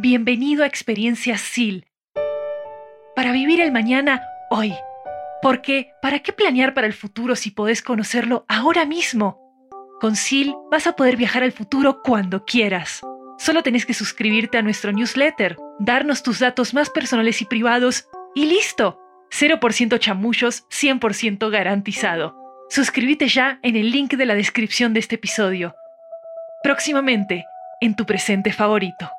Bienvenido a Experiencias SIL. Para vivir el mañana hoy. Porque, ¿para qué planear para el futuro si podés conocerlo ahora mismo? Con SIL vas a poder viajar al futuro cuando quieras. Solo tenés que suscribirte a nuestro newsletter, darnos tus datos más personales y privados y listo. 0% chamullos, 100% garantizado. Suscríbete ya en el link de la descripción de este episodio. Próximamente, en tu presente favorito.